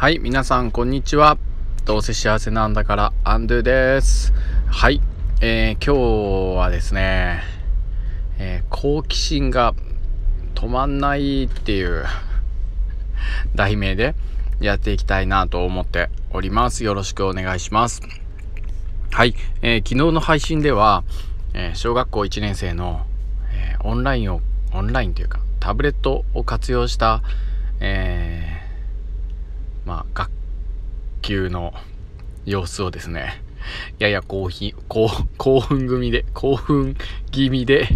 はい、皆さん、こんにちは。どうせ幸せなんだから、アンドゥです。はい、えー、今日はですね、えー、好奇心が止まんないっていう題名でやっていきたいなと思っております。よろしくお願いします。はい、えー、昨日の配信では、え小学校1年生の、えオンラインを、オンラインというか、タブレットを活用した、えーまあ、学級の様子をですね、やや興奮、興奮組で、興奮気味で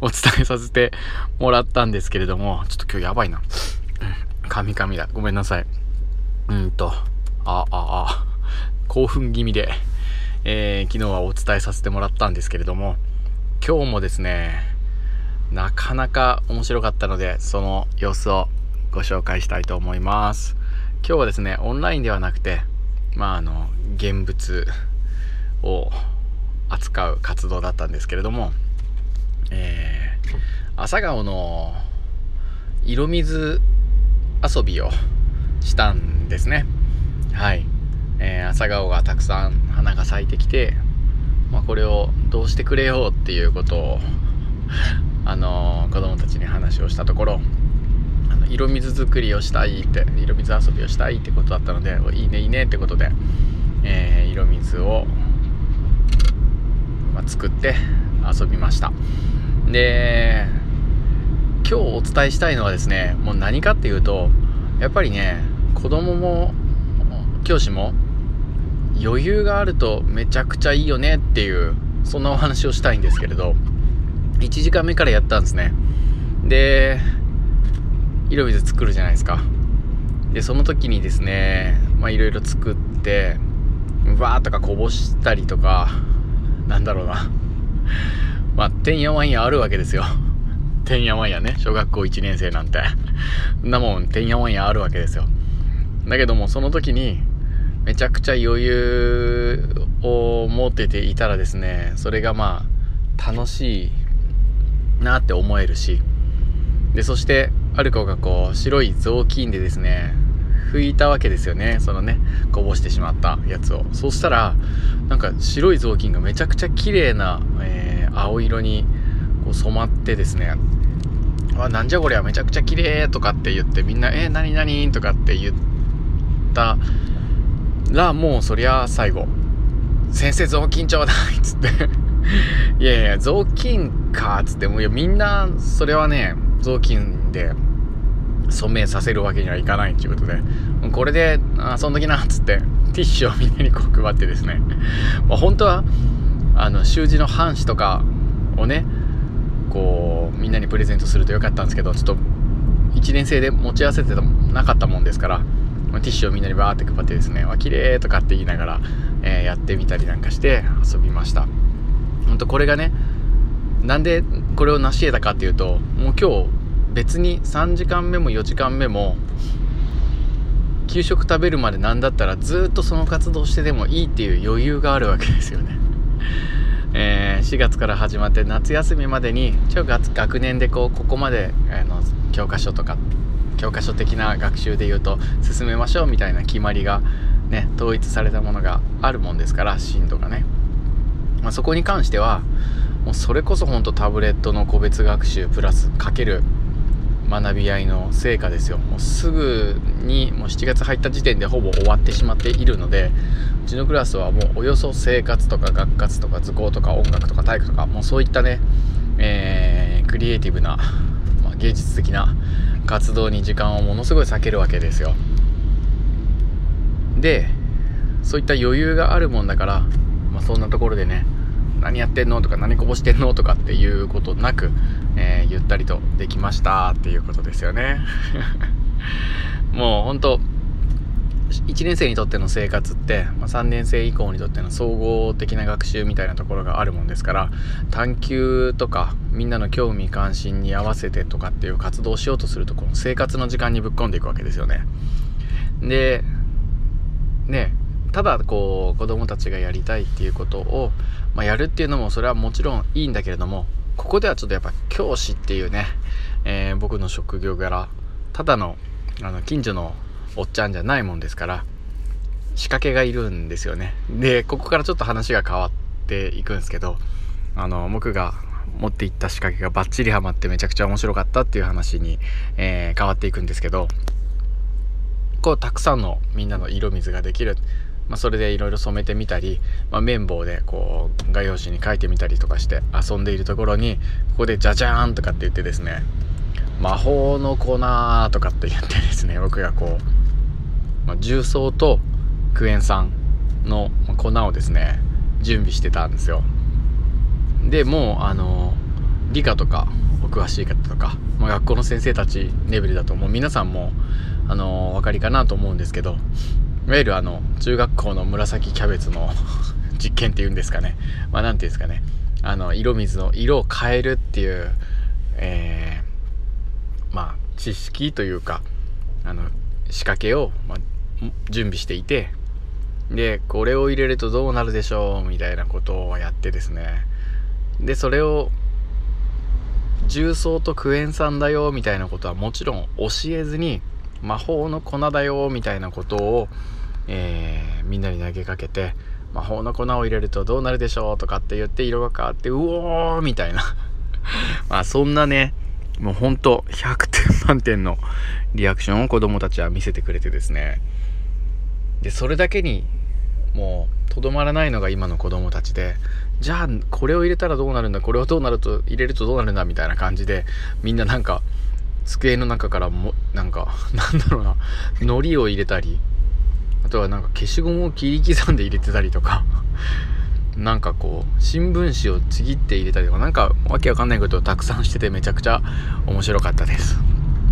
お伝えさせてもらったんですけれども、ちょっと今日やばいな。カミカミだ。ごめんなさい。うんと、あ、あ、あ、興奮気味で、えー、昨日はお伝えさせてもらったんですけれども、今日もですね、なかなか面白かったので、その様子をご紹介したいと思います。今日はですね、オンラインではなくて、まあ、あの、現物を扱う活動だったんですけれども、えー、朝顔の色水遊びをしたんですね。はい。えー、朝顔がたくさん花が咲いてきて、まあ、これをどうしてくれようっていうことを あのー、子供たちに話をしたところ、色水作りをしたいって色水遊びをしたいってことだったのでいいねいいねってことで、えー、色水を、まあ、作って遊びました。で今日お伝えしたいのはですねもう何かっていうとやっぱりね子供も教師も余裕があるとめちゃくちゃいいよねっていうそんなお話をしたいんですけれど1時間目からやったんですね。で色水作るじゃないですか。でその時にですねまあいろいろ作ってわーとかこぼしたりとかなんだろうな。まあてんやわんやあるわけですよ。てんやわんやね。小学校1年生なんて。そんなもんてんやわんやあるわけですよ。だけどもその時にめちゃくちゃ余裕を持てていたらですねそれがまあ楽しいなって思えるし。でそしてある子がこう白い雑巾でですね拭いたわけですよねそのねこぼしてしまったやつをそしたらなんか白い雑巾がめちゃくちゃ綺麗な、えー、青色にこう染まってですねあなんじゃこりゃめちゃくちゃ綺麗とかって言ってみんな「えー、何何?」とかって言ったらもうそりゃ最後「先生雑巾ちょうだい」っつって いやいや雑巾かっつってもういやみんなそれはね雑巾で染めさせるわけにはいかないっていうことでこれで遊んどきなっつってティッシュをみんなにこう配ってですね、まあ、本当はあの習字の半紙とかをねこうみんなにプレゼントするとよかったんですけどちょっと1年生で持ち合わせてなかったもんですから、まあ、ティッシュをみんなにバーって配ってですね「わ綺麗とかって言いながら、えー、やってみたりなんかして遊びました。本当これがねなんでこれを成し得たかっていうともう今日別に3時間目も4時間目も給食食べるまでなんだったらずっとその活動してでもいいっていう余裕があるわけですよね。えー、4月から始まって夏休みまでに一応学年でこうここまであの教科書とか教科書的な学習で言うと進めましょうみたいな決まりがね統一されたものがあるもんですから進度がね、まあ、そこに関してはもうそれこそ本当タブレットの個別学習プラスかける学び合いの成果ですよ。もうすぐにもう7月入った時点でほぼ終わってしまっているのでうちのクラスはもうおよそ生活とか学活とか図工とか音楽とか体育とかもうそういったね、えー、クリエイティブな、まあ、芸術的な活動に時間をものすごい避けるわけですよ。でそういった余裕があるもんだから、まあ、そんなところでね何やってんのとか何こぼしてんのとかっていうことなく、えー、ゆったりとできましたっていうことですよね。もうほんと1年生にとっての生活って、まあ、3年生以降にとっての総合的な学習みたいなところがあるもんですから探究とかみんなの興味関心に合わせてとかっていう活動をしようとするとこの生活の時間にぶっ込んでいくわけですよね。でねただこう子供たちがやりたいっていうことを、まあ、やるっていうのもそれはもちろんいいんだけれどもここではちょっとやっぱ教師っていうね、えー、僕の職業柄ただのあの近所のおっちゃんじゃないもんですから仕掛けがいるんですよね。でここからちょっと話が変わっていくんですけどあの僕が持っていった仕掛けがバッチリハマってめちゃくちゃ面白かったっていう話に、えー、変わっていくんですけどこうたくさんのみんなの色水ができる、まあ、それでいろいろ染めてみたり、まあ、綿棒でこう画用紙に書いてみたりとかして遊んでいるところにここで「じゃじゃーん!」とかって言ってですね魔法の粉とかって言ってですね僕がこう、まあ、重曹とクエン酸の粉をですね準備してたんですよでもうあの理科とかお詳しい方とか、まあ、学校の先生たちレベルだともう皆さんもあのお分かりかなと思うんですけどいわゆるあの中学校の紫キャベツの 実験っていうんですかね。まあ何ていうんですかね。あの色水の色を変えるっていう、えー、まあ知識というかあの仕掛けを、まあ、準備していてでこれを入れるとどうなるでしょうみたいなことをやってですね。でそれを重曹とクエン酸だよみたいなことはもちろん教えずに魔法の粉だよみたいなことを、えー、みんなに投げかけて魔法の粉を入れるとどうなるでしょうとかって言って色が変わってうおーみたいな。まあそんなねもうほんと100点満点のリアクションを子供たちは見せてくれてですね。でそれだけにもうとどまらないのが今の子供たちでじゃあこれを入れたらどうなるんだこれをどうなると入れるとどうなるんだみたいな感じでみんななんか机の中からもなんか なんだろうな。海苔を入れたりあとはなんか消しゴムを切り刻んで入れてたりとか。なんかこう新聞紙をちぎって入れたりとか。なんかわけわかんないことをたくさんしててめちゃくちゃ面白かったです。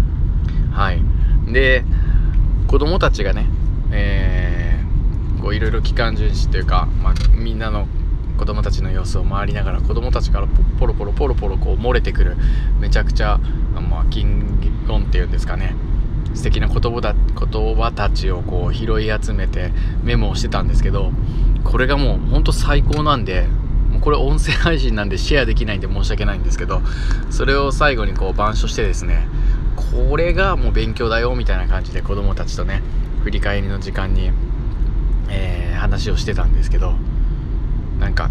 はい。で子供たちがねえー、こういろいろ機関巡視というか、まあ、みんなの子供たちの様子を回りながら子供たちからポロポロポロポロこう漏れてくるめちゃくちゃ、まあ、金言っていうんですかね。素敵な言葉だ言葉たちをこう拾い集めてメモをしてたんですけどこれがもうほんと最高なんでもうこれ音声配信なんでシェアできないんで申し訳ないんですけどそれを最後にこう板書してですねこれがもう勉強だよみたいな感じで子供たちとね振り返りの時間に、えー、話をしてたんですけどなんか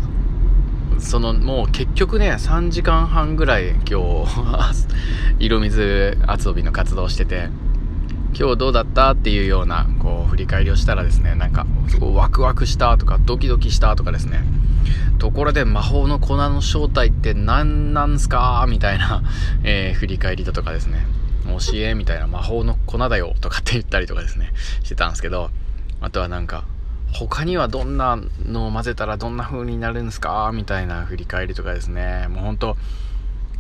そのもう結局ね3時間半ぐらい今日 色水遊びの活動してて今日どうだったっていうようなこう振り返りをしたらですねなんかすごいワクワクしたとかドキドキしたとかですね。ところで魔法の粉の正体って何なんすかみたいな、えー、振り返りだとかですね。教えみたいな魔法の粉だよとかって言ったりとかですねしてたんですけどあとはなんか他にはどんなのを混ぜたらどんな風になるんですか？みたいな振り返りとかですね。もうほんと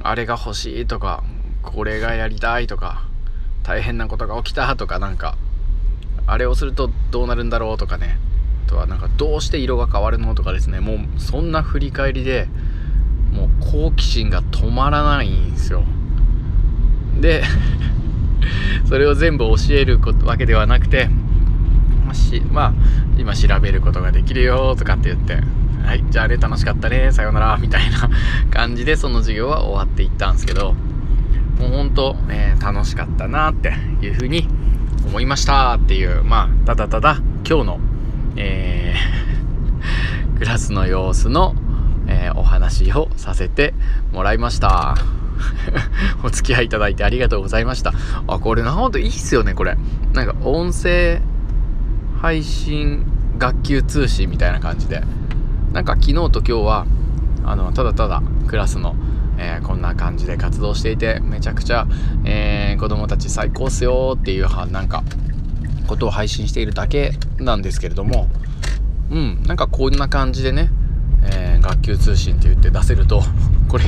あれが欲しいとかこれがやりたいとか大変なことが起きたとかなんかあれをするとどうなるんだろうとかね。あとはなんかどうして色が変わるのとかですね。もうそんな振り返りでもう好奇心が止まらないんですよ。で それを全部教えるわけではなくてまあ、しまあ、今調べることができるよとかって言って、はい、じゃあね、楽しかったね、さようなら、みたいな 感じでその授業は終わっていったんですけど、もうほんと、え、楽しかったなっていうふうに思いましたっていう、まあ、ただただ今日の、えー、クラスの様子の、えー、お話をさせてもらいました。お付き合いいただいてありがとうございました。あ、これなほんといいっすよね、これ。なんか音声配信学級通信みたいな感じで。なんか昨日と今日はあのただただクラスの、えー、こんな感じで活動していてめちゃくちゃ、えー、子供たち最高っすよっていうなんかことを配信しているだけなんですけれども。うんなんかこんな感じでね、えー、学級通信って言って出せると これ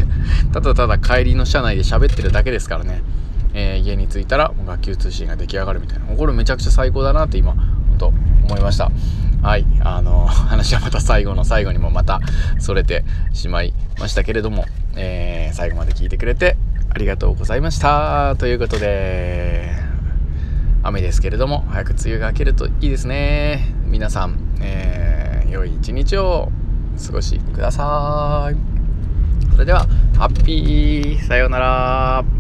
ただただ帰りの車内で喋ってるだけですからね、え、家に着いたら学級通信が出来上がるみたいな。これめちゃくちゃ最高だなって今思いました。はい。あの 話はまた最後の最後にもまたそれてしまいましたけれども、えー、最後まで聞いてくれてありがとうございました。ということで雨ですけれども早く梅雨が明けるといいですね。皆さん、えー、良い一日をお過ごしください。それではハッピーさようなら。